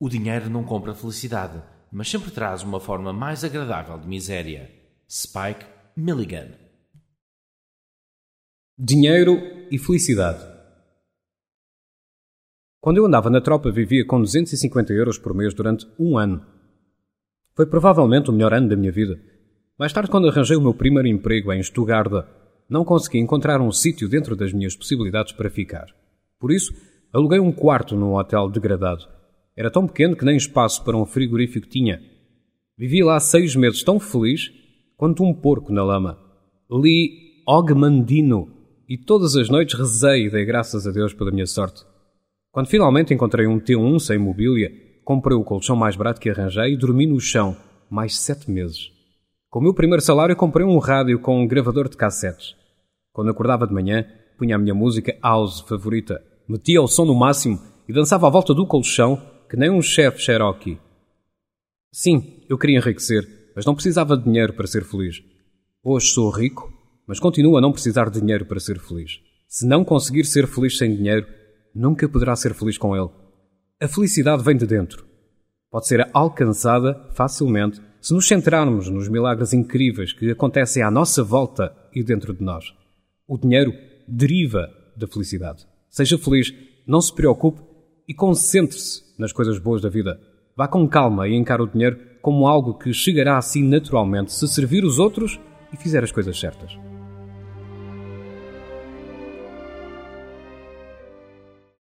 O dinheiro não compra felicidade, mas sempre traz uma forma mais agradável de miséria. Spike Milligan. Dinheiro e felicidade. Quando eu andava na tropa, vivia com 250 euros por mês durante um ano. Foi provavelmente o melhor ano da minha vida. Mais tarde, quando arranjei o meu primeiro emprego em Stuttgart, não consegui encontrar um sítio dentro das minhas possibilidades para ficar. Por isso, aluguei um quarto num hotel degradado era tão pequeno que nem espaço para um frigorífico tinha. Vivi lá seis meses tão feliz quanto um porco na lama. Li Ogmandino e todas as noites rezei e dei graças a Deus pela minha sorte. Quando finalmente encontrei um T1 sem mobília, comprei o colchão mais barato que arranjei e dormi no chão mais sete meses. Com o meu primeiro salário comprei um rádio com um gravador de cassetes. Quando acordava de manhã, punha a minha música house favorita, metia o som no máximo e dançava à volta do colchão que nem um chefe Cherokee. Sim, eu queria enriquecer, mas não precisava de dinheiro para ser feliz. Hoje sou rico, mas continuo a não precisar de dinheiro para ser feliz. Se não conseguir ser feliz sem dinheiro, nunca poderá ser feliz com ele. A felicidade vem de dentro. Pode ser alcançada facilmente se nos centrarmos nos milagres incríveis que acontecem à nossa volta e dentro de nós. O dinheiro deriva da felicidade. Seja feliz, não se preocupe e concentre-se nas coisas boas da vida. Vá com calma e encare o dinheiro como algo que chegará a si naturalmente se servir os outros e fizer as coisas certas.